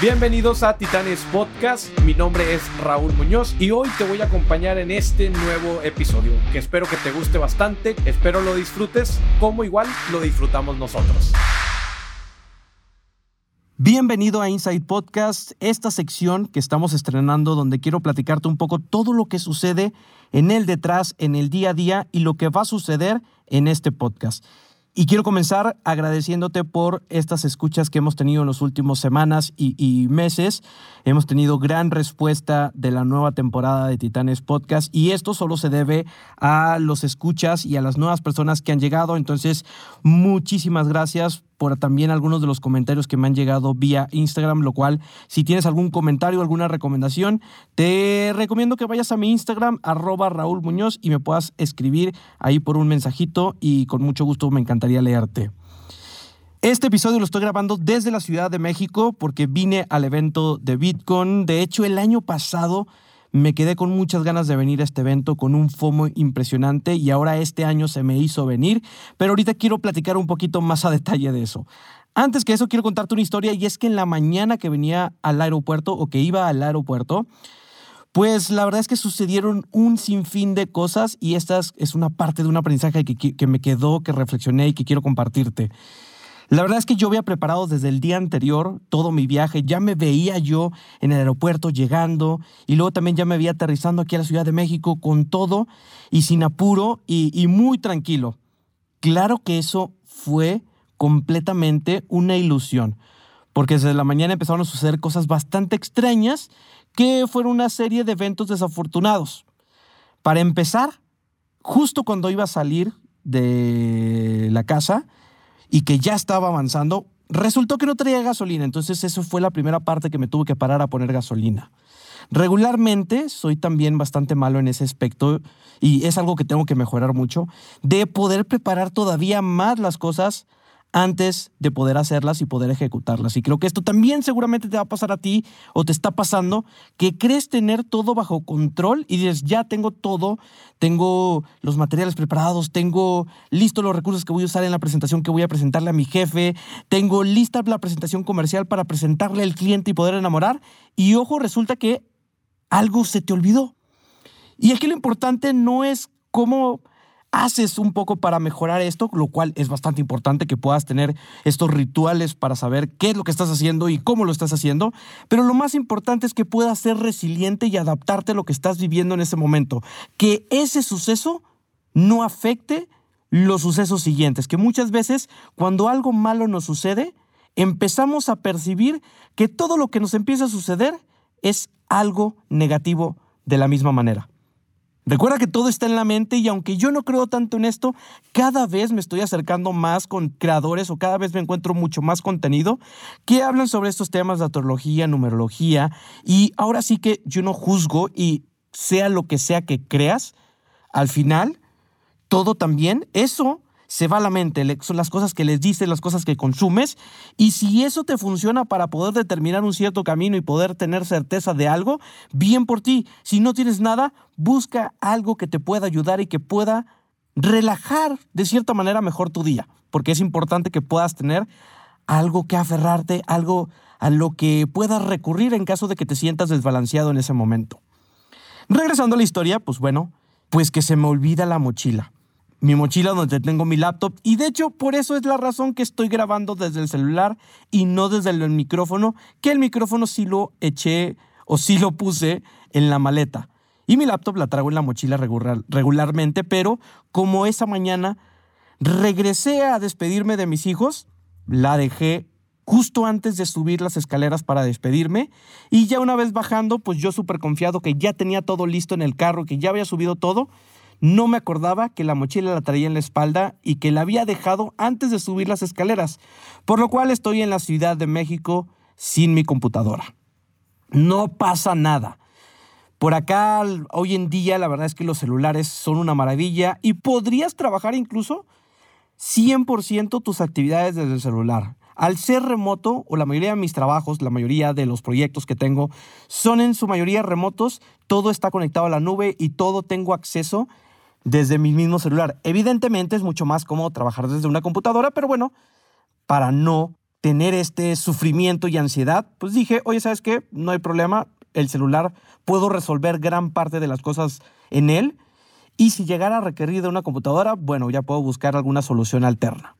Bienvenidos a Titanes Podcast, mi nombre es Raúl Muñoz y hoy te voy a acompañar en este nuevo episodio que espero que te guste bastante, espero lo disfrutes como igual lo disfrutamos nosotros. Bienvenido a Inside Podcast, esta sección que estamos estrenando donde quiero platicarte un poco todo lo que sucede en el detrás, en el día a día y lo que va a suceder en este podcast. Y quiero comenzar agradeciéndote por estas escuchas que hemos tenido en las últimas semanas y, meses. Hemos tenido gran respuesta de la nueva temporada de Titanes Podcast y esto solo se debe a los escuchas y a las nuevas personas que han llegado. Entonces, muchísimas gracias por también algunos de los comentarios que me han llegado vía Instagram, lo cual si tienes algún comentario, alguna recomendación, te recomiendo que vayas a mi Instagram, arroba Raúl Muñoz, y me puedas escribir ahí por un mensajito y con mucho gusto me encantaría leerte. Este episodio lo estoy grabando desde la Ciudad de México porque vine al evento de Bitcoin. De hecho, el año pasado me quedé con muchas ganas de venir a este evento, con un FOMO impresionante y ahora este año se me hizo venir, pero ahorita quiero platicar un poquito más a detalle de eso. Antes que eso, quiero contarte una historia y es que en la mañana que venía al aeropuerto o que iba al aeropuerto, pues la verdad es que sucedieron un sinfín de cosas y esta es una parte de un aprendizaje que, que me quedó, que reflexioné y que quiero compartirte. La verdad es que yo había preparado desde el día anterior todo mi viaje, ya me veía yo en el aeropuerto llegando y luego también ya me veía aterrizando aquí a la Ciudad de México con todo y sin apuro y, muy tranquilo. Claro que eso fue completamente una ilusión, porque desde la mañana empezaron a suceder cosas bastante extrañas que fueron una serie de eventos desafortunados. Para empezar, justo cuando iba a salir de la casa, y que ya estaba avanzando, resultó que no traía gasolina. Entonces eso fue la primera parte que me tuve que parar a poner gasolina. Regularmente soy también bastante malo en ese aspecto y es algo que tengo que mejorar mucho, de poder preparar todavía más las cosas antes de poder hacerlas y poder ejecutarlas. Y creo que esto también seguramente te va a pasar a ti o te está pasando, que crees tener todo bajo control y dices, ya tengo todo, tengo los materiales preparados, tengo listos los recursos que voy a usar en la presentación que voy a presentarle a mi jefe, tengo lista la presentación comercial para presentarle al cliente y poder enamorar. Y ojo, resulta que algo se te olvidó. Y aquí lo importante no es cómo haces un poco para mejorar esto, lo cual es bastante importante que puedas tener estos rituales para saber qué es lo que estás haciendo y cómo lo estás haciendo, pero lo más importante es que puedas ser resiliente y adaptarte a lo que estás viviendo en ese momento, que ese suceso no afecte los sucesos siguientes, que muchas veces cuando algo malo nos sucede, empezamos a percibir que todo lo que nos empieza a suceder es algo negativo de la misma manera. Recuerda que todo está en la mente y aunque yo no creo tanto en esto, cada vez me estoy acercando más con creadores o cada vez me encuentro mucho más contenido que hablan sobre estos temas de astrología, numerología. Y ahora sí que yo no juzgo y sea lo que sea que creas, al final todo también, eso se va a la mente, son las cosas que les dices, las cosas que consumes, y si eso te funciona para poder determinar un cierto camino y poder tener certeza de algo, bien por ti. Si no tienes nada, busca algo que te pueda ayudar y que pueda relajar de cierta manera mejor tu día, porque es importante que puedas tener algo que aferrarte, algo a lo que puedas recurrir en caso de que te sientas desbalanceado en ese momento. Regresando a la historia, pues bueno, pues que se me olvida la mochila mi mochila donde tengo mi laptop y de hecho por eso es la razón que estoy grabando desde el celular y no desde el micrófono, que el micrófono sí lo eché o sí lo puse en la maleta. Y mi laptop la traigo en la mochila regularmente, pero como esa mañana regresé a despedirme de mis hijos, la dejé justo antes de subir las escaleras para despedirme y ya una vez bajando, pues yo súper confiado que ya tenía todo listo en el carro, que ya había subido todo, no me acordaba que la mochila la traía en la espalda y que la había dejado antes de subir las escaleras, por lo cual estoy en la Ciudad de México sin mi computadora. No pasa nada. Por acá, hoy en día, la verdad es que los celulares son una maravilla y podrías trabajar incluso 100% tus actividades desde el celular. Al ser remoto, o la mayoría de mis trabajos, la mayoría de los proyectos que tengo, son en su mayoría remotos, todo está conectado a la nube y todo tengo acceso desde mi mismo celular. Evidentemente es mucho más cómodo trabajar desde una computadora, pero bueno, para no tener este sufrimiento y ansiedad, pues dije, oye, ¿sabes qué? No hay problema, el celular puedo resolver gran parte de las cosas en él y si llegara a requerir de una computadora, bueno, ya puedo buscar alguna solución alterna.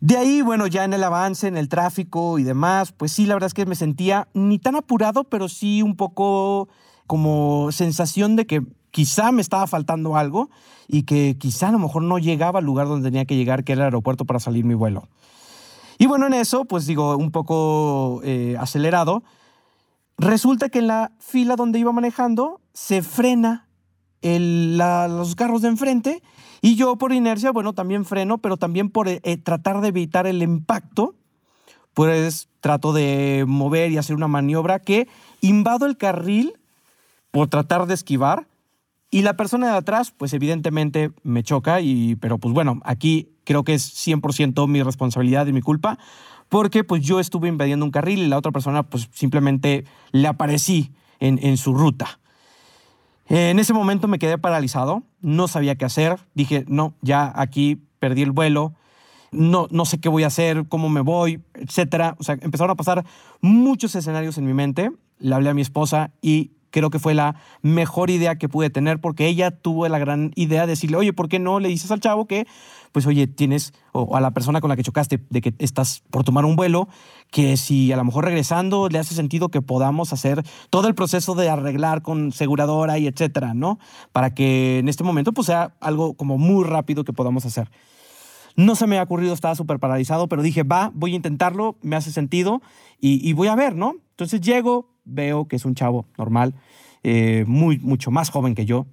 De ahí, bueno, ya en el avance, en el tráfico y demás, pues sí, la verdad es que me sentía ni tan apurado, pero sí un poco como sensación de que quizá me estaba faltando algo y que quizá a lo mejor no llegaba al lugar donde tenía que llegar, que era el aeropuerto para salir mi vuelo. Y bueno, en eso, pues digo, un poco eh, acelerado, resulta que en la fila donde iba manejando se frena los carros de enfrente y yo por inercia, bueno, también freno, pero también por eh, tratar de evitar el impacto, pues trato de mover y hacer una maniobra que invado el carril por tratar de esquivar y la persona de atrás, pues evidentemente me choca, y, pero pues bueno, aquí creo que es 100% mi responsabilidad y mi culpa, porque pues yo estuve invadiendo un carril y la otra persona pues simplemente le aparecí en, en su ruta. En ese momento me quedé paralizado, no sabía qué hacer, dije, no, ya aquí perdí el vuelo, no, no sé qué voy a hacer, cómo me voy, etcétera. O sea, empezaron a pasar muchos escenarios en mi mente. Le hablé a mi esposa y creo que fue la mejor idea que pude tener porque ella tuvo la gran idea de decirle, oye, ¿por qué no le dices al chavo que, pues, oye, tienes, o a la persona con la que chocaste, de que estás por tomar un vuelo, que si a lo mejor regresando le hace sentido que podamos hacer todo el proceso de arreglar con seguradora y etcétera, ¿no? Para que en este momento, pues, sea algo como muy rápido que podamos hacer. No se me ha ocurrido, estaba súper paralizado, pero dije, va, voy a intentarlo, me hace sentido y, y voy a ver, ¿no? Entonces llego, veo que es un chavo normal, eh, muy, mucho más joven que yo,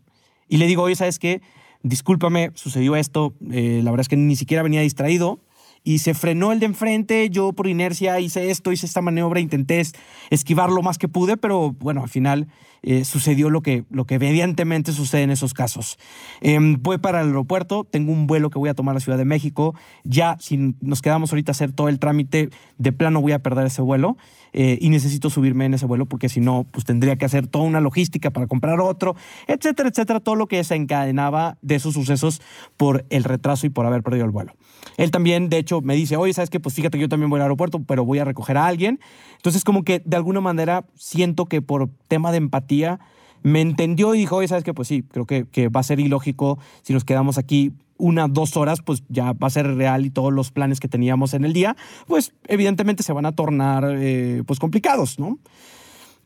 y le digo, oye, ¿sabes qué? Discúlpame, sucedió esto, eh, la verdad es que ni siquiera venía distraído, y se frenó el de enfrente, yo por inercia hice esto, hice esta maniobra, intenté esquivar lo más que pude, pero bueno, al final eh, sucedió lo que, lo que evidentemente sucede en esos casos. Em, voy para el aeropuerto, tengo un vuelo que voy a tomar a la Ciudad de México. Ya, si nos quedamos ahorita a hacer todo el trámite, de plano voy a perder ese vuelo eh, y necesito subirme en ese vuelo porque si no, pues tendría que hacer toda una logística para comprar otro, etcétera, etcétera. Todo lo que se encadenaba de esos sucesos por el retraso y por haber perdido el vuelo. Él también, de hecho, me dice, oye, ¿sabes qué? Pues fíjate que yo también voy al aeropuerto, pero voy a recoger a alguien. Entonces, como que de alguna manera siento que por tema de empatía me entendió y dijo, oye, ¿sabes qué? Pues sí, creo que, que va a ser ilógico si nos quedamos aquí una, dos horas, pues ya va a ser real y todos los planes que teníamos en el día, pues evidentemente se van a tornar eh, pues complicados, ¿no?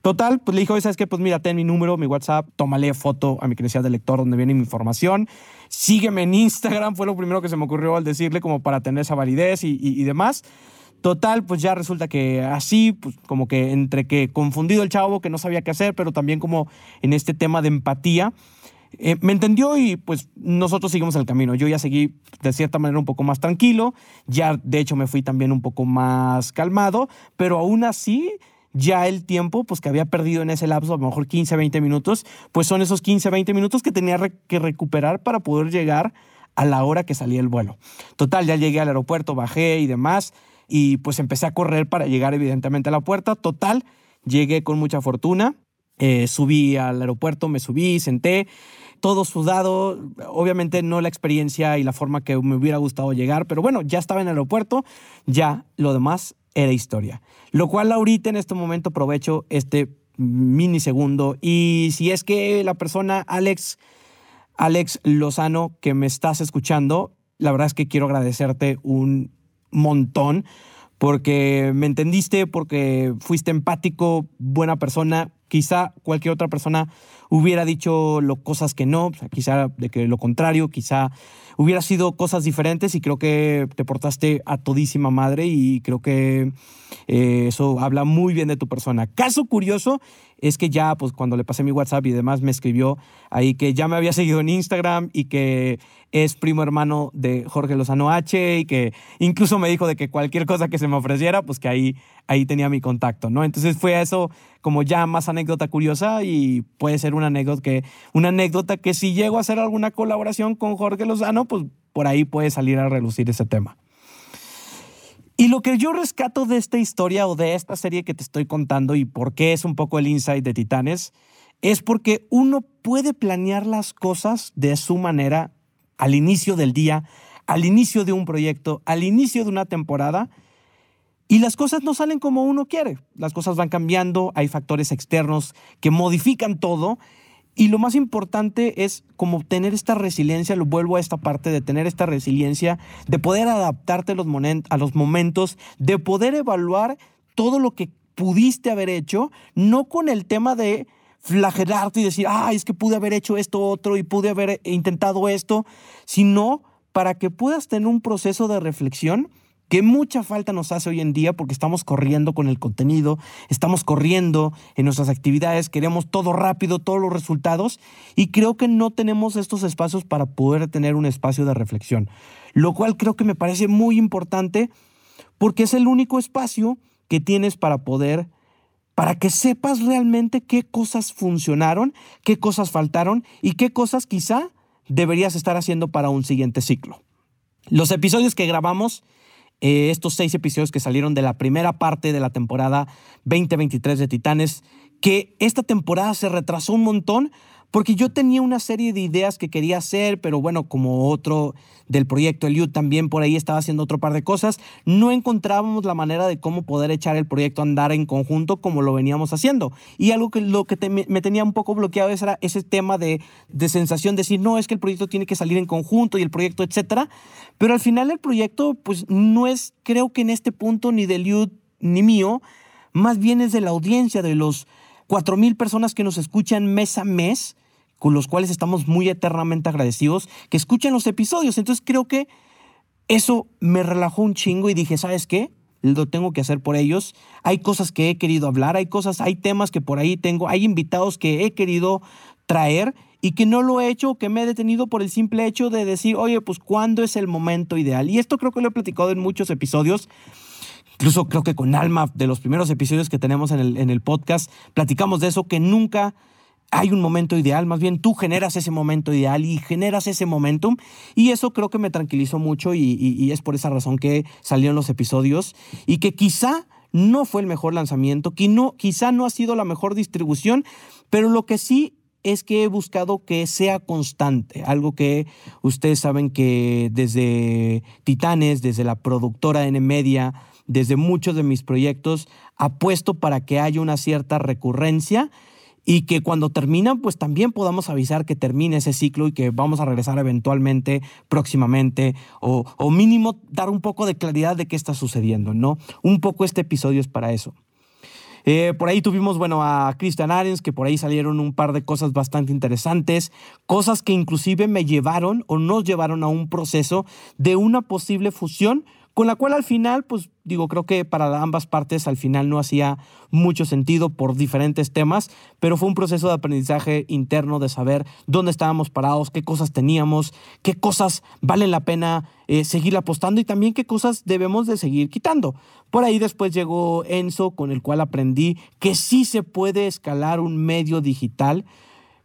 Total, pues le dijo, ¿sabes qué? Pues mira, ten mi número, mi WhatsApp, tómale foto a mi credencial de lector donde viene mi información, sígueme en Instagram, fue lo primero que se me ocurrió al decirle como para tener esa validez y, y demás. Total, pues ya resulta que así, pues como que entre que confundido el chavo, que no sabía qué hacer, pero también como en este tema de empatía, eh, me entendió y pues nosotros seguimos el camino. Yo ya seguí de cierta manera un poco más tranquilo, ya de hecho me fui también un poco más calmado, pero aún así ya el tiempo pues que había perdido en ese lapso, a lo mejor 15, 20 minutos, pues son esos 15, 20 minutos que tenía que recuperar para poder llegar a la hora que salía el vuelo. Total, ya llegué al aeropuerto, bajé y demás y pues empecé a correr para llegar evidentemente a la puerta. Total, llegué con mucha fortuna, eh, subí al aeropuerto, me subí, senté, todo sudado, obviamente no la experiencia y la forma que me hubiera gustado llegar, pero bueno, ya estaba en el aeropuerto, ya lo demás era historia. Lo cual ahorita en este momento aprovecho este minisegundo y si es que la persona Alex, Alex Lozano que me estás escuchando, la verdad es que quiero agradecerte un montón porque me entendiste, porque fuiste empático, buena persona. Quizá cualquier otra persona hubiera dicho lo, cosas que no, quizá de que lo contrario, quizá hubiera sido cosas diferentes y creo que te portaste a todísima madre y creo que eh, eso habla muy bien de tu persona. Caso curioso es que ya, pues cuando le pasé mi WhatsApp y demás, me escribió ahí que ya me había seguido en Instagram y que es primo hermano de Jorge Lozano H y que incluso me dijo de que cualquier cosa que se me ofreciera, pues que ahí, ahí tenía mi contacto, ¿no? Entonces fue eso como ya más anécdota curiosa y puede ser una anécdota que, una anécdota que si llego a hacer alguna colaboración con Jorge Lozano, pues por ahí puede salir a relucir ese tema. Y lo que yo rescato de esta historia o de esta serie que te estoy contando y por qué es un poco el insight de Titanes, es porque uno puede planear las cosas de su manera al inicio del día, al inicio de un proyecto, al inicio de una temporada, Y las cosas no salen como uno quiere. Las cosas van cambiando, hay factores externos que modifican todo. Y lo más importante es como tener esta resiliencia, lo vuelvo a esta parte de tener esta resiliencia, de poder adaptarte a los, a los momentos, de poder evaluar todo lo que pudiste haber hecho, no con el tema de flagelarte y decir, ay, es que pude haber hecho esto otro y pude haber intentado esto, sino para que puedas tener un proceso de reflexión que mucha falta nos hace hoy en día porque estamos corriendo con el contenido, estamos corriendo en nuestras actividades, queremos todo rápido, todos los resultados y creo que no tenemos estos espacios para poder tener un espacio de reflexión, lo cual creo que me parece muy importante porque es el único espacio que tienes para poder, para que sepas realmente qué cosas funcionaron, qué cosas faltaron y qué cosas quizá deberías estar haciendo para un siguiente ciclo. Los episodios que grabamos eh, estos seis episodios que salieron de la primera parte de la temporada 2023 de Titanes, que esta temporada se retrasó un montón porque yo tenía una serie de ideas que quería hacer, pero bueno, como otro del proyecto Eliud también por ahí estaba haciendo otro par de cosas, no encontrábamos la manera de cómo poder echar el proyecto a andar en conjunto como lo veníamos haciendo. Y algo que lo que me tenía un poco bloqueado era ese tema de, de sensación de decir, no, es que el proyecto tiene que salir en conjunto y el proyecto, etcétera. Pero al final el proyecto, pues no es, creo que en este punto, ni de Eliud ni mío, más bien es de la audiencia, de los cuatro mil personas que nos escuchan mes a mes con los cuales estamos muy eternamente agradecidos, que escuchen los episodios. Entonces creo que eso me relajó un chingo y dije, ¿sabes qué? Lo tengo que hacer por ellos. Hay cosas que he querido hablar, hay cosas, hay temas que por ahí tengo, hay invitados que he querido traer y que no lo he hecho, que me he detenido por el simple hecho de decir, oye, pues ¿cuándo es el momento ideal? Y esto creo que lo he platicado en muchos episodios. Incluso creo que con Alma, de los primeros episodios que tenemos en el, podcast, platicamos de eso, que nunca hay un momento ideal, más bien tú generas ese momento ideal y generas ese momentum. Y eso creo que me tranquilizó mucho y, es por esa razón que salieron los episodios. Y que quizá no fue el mejor lanzamiento, quizá no ha sido la mejor distribución, pero lo que sí es que he buscado que sea constante, algo que ustedes saben que desde Titanes, desde la productora N Media, desde muchos de mis proyectos, apuesto para que haya una cierta recurrencia y que cuando terminan, pues también podamos avisar que termine ese ciclo y que vamos a regresar eventualmente, próximamente, o, mínimo dar un poco de claridad de qué está sucediendo, ¿no? Un poco este episodio es para eso. Eh, por ahí tuvimos, bueno, a Christian Arens, que por ahí salieron un par de cosas bastante interesantes, cosas que inclusive me llevaron o nos llevaron a un proceso de una posible fusión con la cual al final, pues digo, creo que para ambas partes al final no hacía mucho sentido por diferentes temas, pero fue un proceso de aprendizaje interno de saber dónde estábamos parados, qué cosas teníamos, qué cosas valen la pena eh, seguir apostando y también qué cosas debemos de seguir quitando. Por ahí después llegó Enzo, con el cual aprendí que sí se puede escalar un medio digital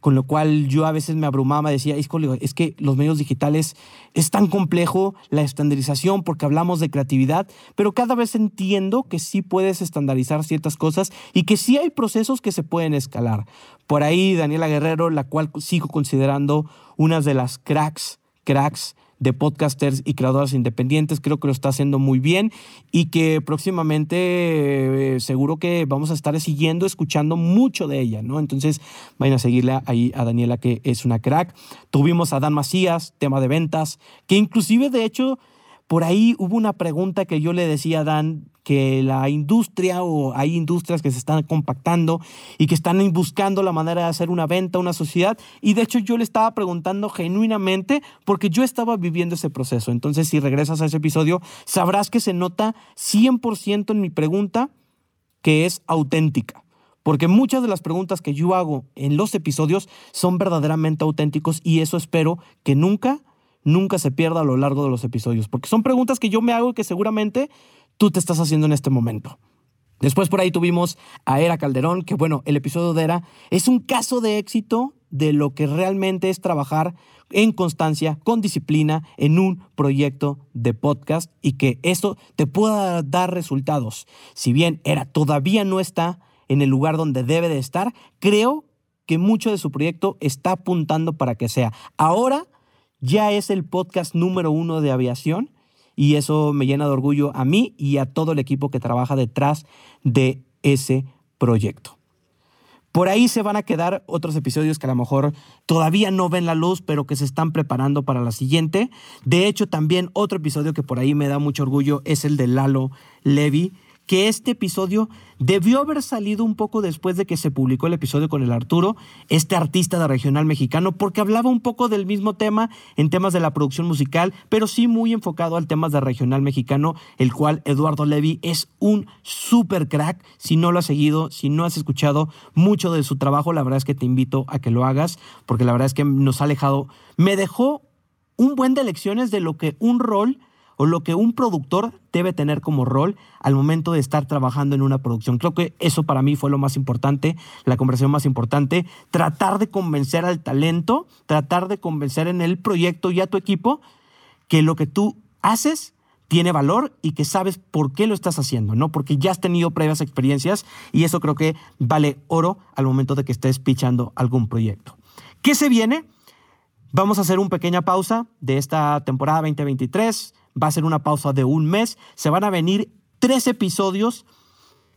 con lo cual yo a veces me abrumaba, decía, es que los medios digitales es tan complejo la estandarización porque hablamos de creatividad, pero cada vez entiendo que sí puedes estandarizar ciertas cosas y que sí hay procesos que se pueden escalar. Por ahí Daniela Guerrero, la cual sigo considerando una de las cracks, cracks de podcasters y creadores independientes. Creo que lo está haciendo muy bien y que próximamente eh, seguro que vamos a estar siguiendo, escuchando mucho de ella, ¿no? Entonces vayan a seguirle ahí a Daniela, que es una crack. Tuvimos a Dan Macías, tema de ventas, que inclusive de hecho por ahí hubo una pregunta que yo le decía a Dan, que la industria o hay industrias que se están compactando y que están buscando la manera de hacer una venta, una sociedad. Y de hecho yo le estaba preguntando genuinamente porque yo estaba viviendo ese proceso. Entonces si regresas a ese episodio, sabrás que se nota 100% en mi pregunta que es auténtica. Porque muchas de las preguntas que yo hago en los episodios son verdaderamente auténticos y eso espero que nunca nunca se pierda a lo largo de los episodios, porque son preguntas que yo me hago y que seguramente tú te estás haciendo en este momento. Después por ahí tuvimos a Era Calderón, que bueno, el episodio de Era es un caso de éxito de lo que realmente es trabajar en constancia, con disciplina, en un proyecto de podcast y que esto te pueda dar resultados. Si bien Era todavía no está en el lugar donde debe de estar, creo que mucho de su proyecto está apuntando para que sea. Ahora ya es el podcast número uno de aviación y eso me llena de orgullo a mí y a todo el equipo que trabaja detrás de ese proyecto. Por ahí se van a quedar otros episodios que a lo mejor todavía no ven la luz, pero que se están preparando para la siguiente. De hecho, también otro episodio que por ahí me da mucho orgullo es el de Lalo Levy, que este episodio debió haber salido un poco después de que se publicó el episodio con el Arturo, este artista de regional mexicano, porque hablaba un poco del mismo tema en temas de la producción musical, pero sí muy enfocado al tema de regional mexicano, el cual Eduardo Levy es un super crack. Si no lo has seguido, si no has escuchado mucho de su trabajo, la verdad es que te invito a que lo hagas, porque la verdad es que nos ha alejado, me dejó un buen de lecciones de lo que un rol o lo que un productor debe tener como rol al momento de estar trabajando en una producción. Creo que eso para mí fue lo más importante, la conversación más importante, tratar de convencer al talento, tratar de convencer en el proyecto y a tu equipo que lo que tú haces tiene valor y que sabes por qué lo estás haciendo, ¿no? Porque ya has tenido previas experiencias y eso creo que vale oro al momento de que estés pichando algún proyecto. ¿Qué se viene? Vamos a hacer una pequeña pausa de esta temporada 2023 va a ser una pausa de un mes. Se van a venir tres episodios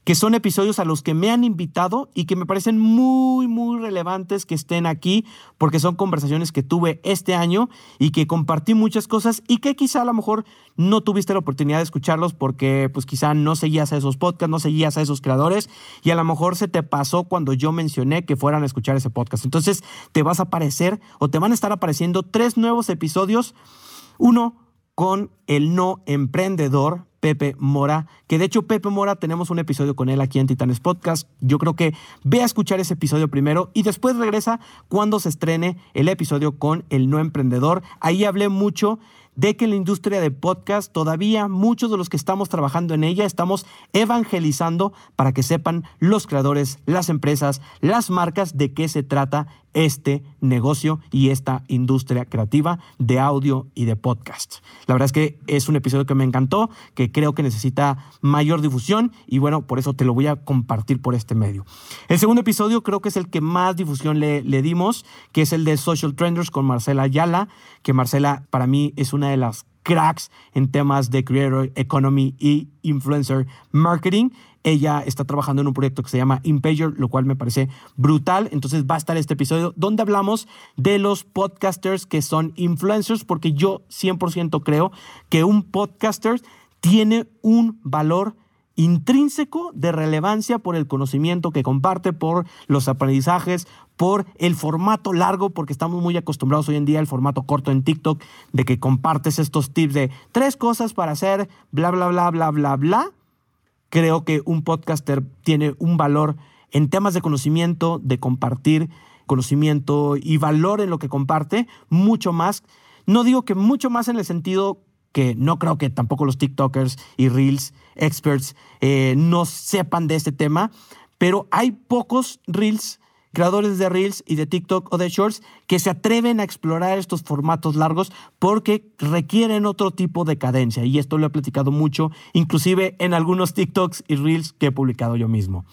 que son episodios a los que me han invitado y que me parecen muy, muy relevantes que estén aquí, porque son conversaciones que tuve este año y que compartí muchas cosas y que quizá a lo mejor no tuviste la oportunidad de escucharlos porque pues quizá no seguías a esos podcasts, no seguías a esos creadores y a lo mejor se te pasó cuando yo mencioné que fueran a escuchar ese podcast. Entonces te vas a aparecer o te van a estar apareciendo tres nuevos episodios. Uno con el no emprendedor Pepe Mora, que de hecho Pepe Mora tenemos un episodio con él aquí en Titanes Podcast. Yo creo que ve a escuchar ese episodio primero y después regresa cuando se estrene el episodio con el no emprendedor. Ahí hablé mucho de que en la industria de podcast todavía muchos de los que estamos trabajando en ella estamos evangelizando para que sepan los creadores, las empresas, las marcas de qué se trata este negocio y esta industria creativa de audio y de podcast. La verdad es que es un episodio que me encantó, que creo que necesita mayor difusión y bueno, por eso te lo voy a compartir por este medio. El segundo episodio creo que es el que más difusión le, le dimos, que es el de Social Trenders con Marcela Ayala, que Marcela para mí es una de las cracks en temas de creator economy y influencer marketing. Ella está trabajando en un proyecto que se llama Impager, lo cual me parece brutal. Entonces va a estar este episodio donde hablamos de los podcasters que son influencers, porque yo 100% creo que un podcaster tiene un valor intrínseco de relevancia por el conocimiento que comparte, por los aprendizajes, por el formato largo, porque estamos muy acostumbrados hoy en día al formato corto en TikTok, de que compartes estos tips de tres cosas para hacer bla, bla, bla, bla, bla, bla creo que un podcaster tiene un valor en temas de conocimiento, de compartir conocimiento y valor en lo que comparte, mucho más. No digo que mucho más en el sentido que no creo que tampoco los TikTokers y Reels experts eh, no sepan de este tema, pero hay pocos Reels creadores de Reels y de TikTok o de Shorts que se atreven a explorar estos formatos largos porque requieren otro tipo de cadencia. Y esto lo he platicado mucho, inclusive en algunos TikToks y Reels que he publicado yo mismo.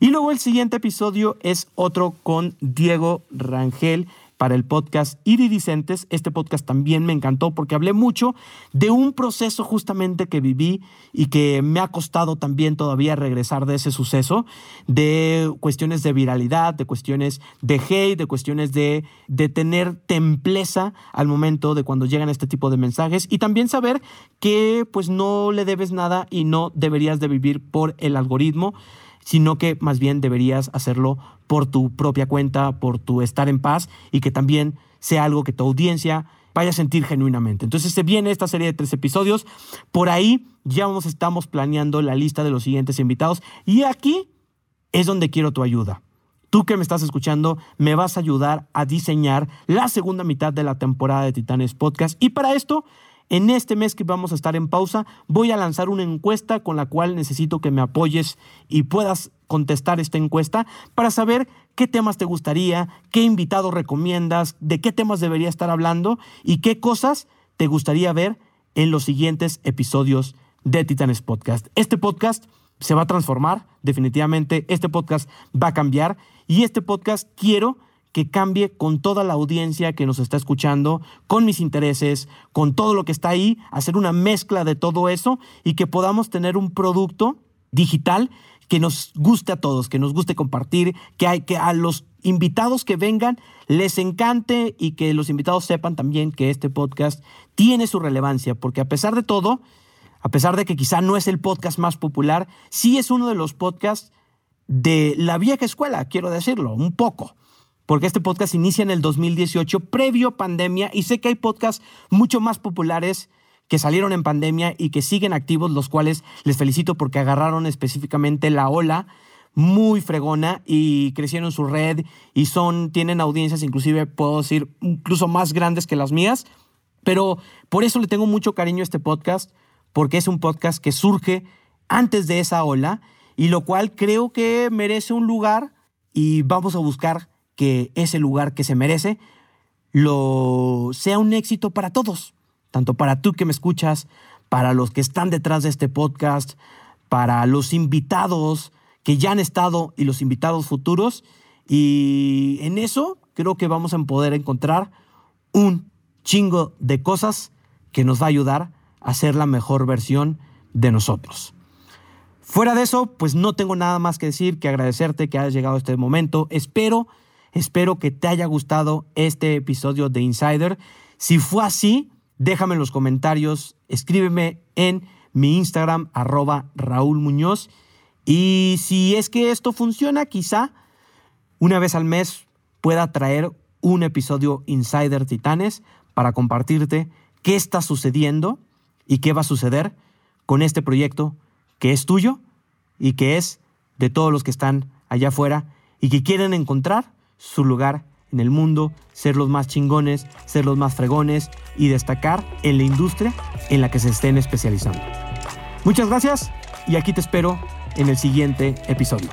Y luego el siguiente episodio es otro con Diego Rangel, para el podcast Iridicentes. Este podcast también me encantó porque hablé mucho de un proceso justamente que viví y que me ha costado también todavía regresar de ese suceso, de cuestiones de viralidad, de cuestiones de hate, de cuestiones de, de tener templeza al momento de cuando llegan este tipo de mensajes y también saber que pues no le debes nada y no deberías de vivir por el algoritmo sino que más bien deberías hacerlo por tu propia cuenta, por tu estar en paz y que también sea algo que tu audiencia vaya a sentir genuinamente. Entonces se viene esta serie de tres episodios. Por ahí ya nos estamos planeando la lista de los siguientes invitados y aquí es donde quiero tu ayuda. Tú que me estás escuchando, me vas a ayudar a diseñar la segunda mitad de la temporada de Titanes Podcast. Y para esto en este mes que vamos a estar en pausa, voy a lanzar una encuesta con la cual necesito que me apoyes y puedas contestar esta encuesta para saber qué temas te gustaría, qué invitado recomiendas, de qué temas debería estar hablando y qué cosas te gustaría ver en los siguientes episodios de Titanes Podcast. Este podcast se va a transformar, definitivamente, este podcast va a cambiar y este podcast quiero que cambie con toda la audiencia que nos está escuchando, con mis intereses, con todo lo que está ahí, hacer una mezcla de todo eso y que podamos tener un producto digital que nos guste a todos, que nos guste compartir, que, a los invitados que vengan les encante y que los invitados sepan también que este podcast tiene su relevancia, porque a pesar de todo, a pesar de que quizá no es el podcast más popular, sí es uno de los podcasts de la vieja escuela, quiero decirlo, un poco. Porque este podcast inicia en el 2018, previo pandemia, y sé que hay podcasts mucho más populares que salieron en pandemia y que siguen activos, los cuales les felicito porque agarraron específicamente la ola muy fregona y crecieron su red y son, tienen audiencias, inclusive puedo decir, incluso más grandes que las mías. Pero por eso le tengo mucho cariño a este podcast, porque es un podcast que surge antes de esa ola y lo cual creo que merece un lugar y vamos a buscar que ese lugar que se merece lo sea un éxito para todos, tanto para tú que me escuchas, para los que están detrás de este podcast, para los invitados que ya han estado y los invitados futuros y en eso creo que vamos a poder encontrar un chingo de cosas que nos va a ayudar a ser la mejor versión de nosotros. Fuera de eso, pues no tengo nada más que decir que agradecerte que hayas llegado a este momento. Espero, espero que te haya gustado este episodio de Insider. Si fue así, déjame en los comentarios, escríbeme en mi Instagram, arroba Raúl Muñoz. Y si es que esto funciona, quizá una vez al mes pueda traer un episodio Insider Titanes para compartirte qué está sucediendo y qué va a suceder con este proyecto que es tuyo y que es de todos los que están allá afuera y que quieren encontrar su lugar en el mundo, ser los más chingones, ser los más fregones y destacar en la industria en la que se estén especializando. Muchas gracias y aquí te espero en el siguiente episodio.